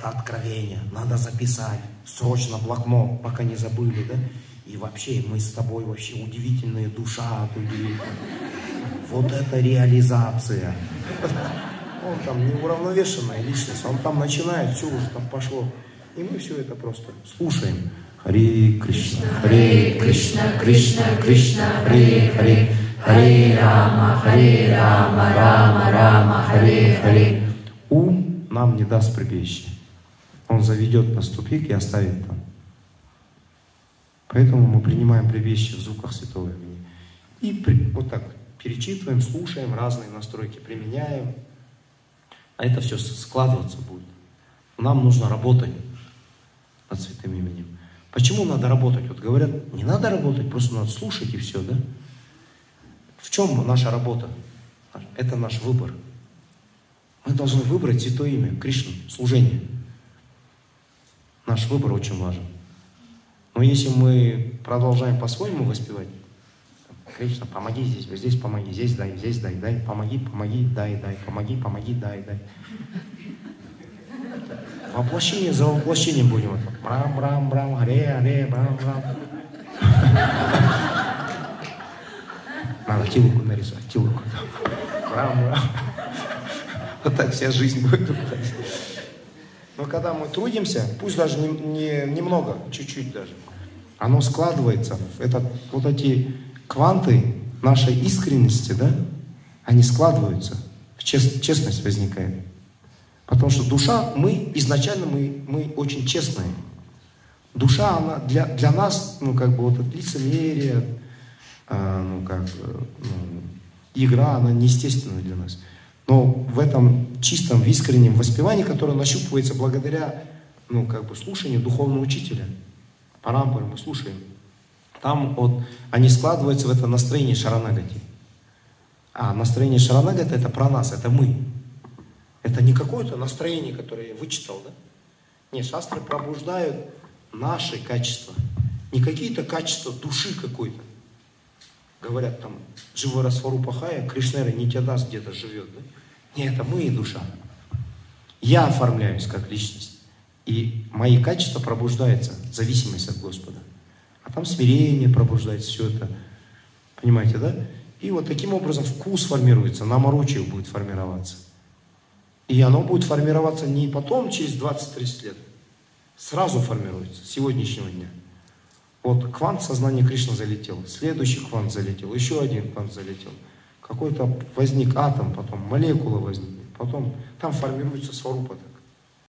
это откровение, надо записать, срочно блокнот, пока не забыли, да? И вообще, мы с тобой вообще удивительная душа. Вот это реализация. Он там неуравновешенная личность, он там начинает, все уже там пошло. И мы все это просто слушаем. Харе Кришна, Харе Кришна, Кришна, Кришна, Харе Харе, Харе Рама, Харе Рама, Рама, Рама, Харе Харе. Ум нам не даст прибежище. Он заведет на ступик и оставит там. Поэтому мы принимаем прибежище в звуках святого имени. И при, вот так перечитываем, слушаем, разные настройки применяем. А это все складываться будет. Нам нужно работать над святым именем. Почему надо работать? Вот говорят, не надо работать, просто надо слушать и все, да? В чем наша работа? Это наш выбор. Мы должны выбрать святое имя, Кришну, служение. Наш выбор очень важен. Но если мы продолжаем по-своему воспевать, Кришна, помоги здесь, вот здесь помоги, здесь дай, здесь дай, дай, помоги, помоги, дай, дай, помоги, помоги, дай, дай. Воплощение за воплощением будем. Брам, брам, брам, аре, аре, брам, брам. Надо тилуку нарисовать, тилуку. Брам, брам. Вот так вся жизнь будет. Но когда мы трудимся, пусть даже не, не, немного, чуть-чуть даже, оно складывается. Это, вот эти кванты нашей искренности, да, они складываются. Чест, честность возникает. Потому что душа, мы изначально мы, мы очень честные. Душа, она для, для нас, ну, как бы, вот это лицемерие, э, ну, как бы, ну, игра, она неестественна для нас. Но в этом чистом, искреннем воспевании, которое нащупывается благодаря, ну, как бы, слушанию духовного учителя, парампоры мы слушаем, там вот, они складываются в это настроение шаранагати. А настроение шаранагати это про нас, это мы. Это не какое-то настроение, которое я вычитал, да? Нет, шастры пробуждают наши качества. Не какие-то качества души какой-то. Говорят там, живой расфару пахая, Кришнера не даст, где-то живет, да? Нет, это мы и душа. Я оформляюсь как личность. И мои качества пробуждаются, зависимость от Господа. А там смирение пробуждается, все это. Понимаете, да? И вот таким образом вкус формируется, наморочие будет формироваться. И оно будет формироваться не потом, через 20-30 лет. Сразу формируется, с сегодняшнего дня. Вот квант сознания Кришны залетел, следующий квант залетел, еще один квант залетел. Какой-то возник атом, потом молекула возникнет, потом там формируется сварупа.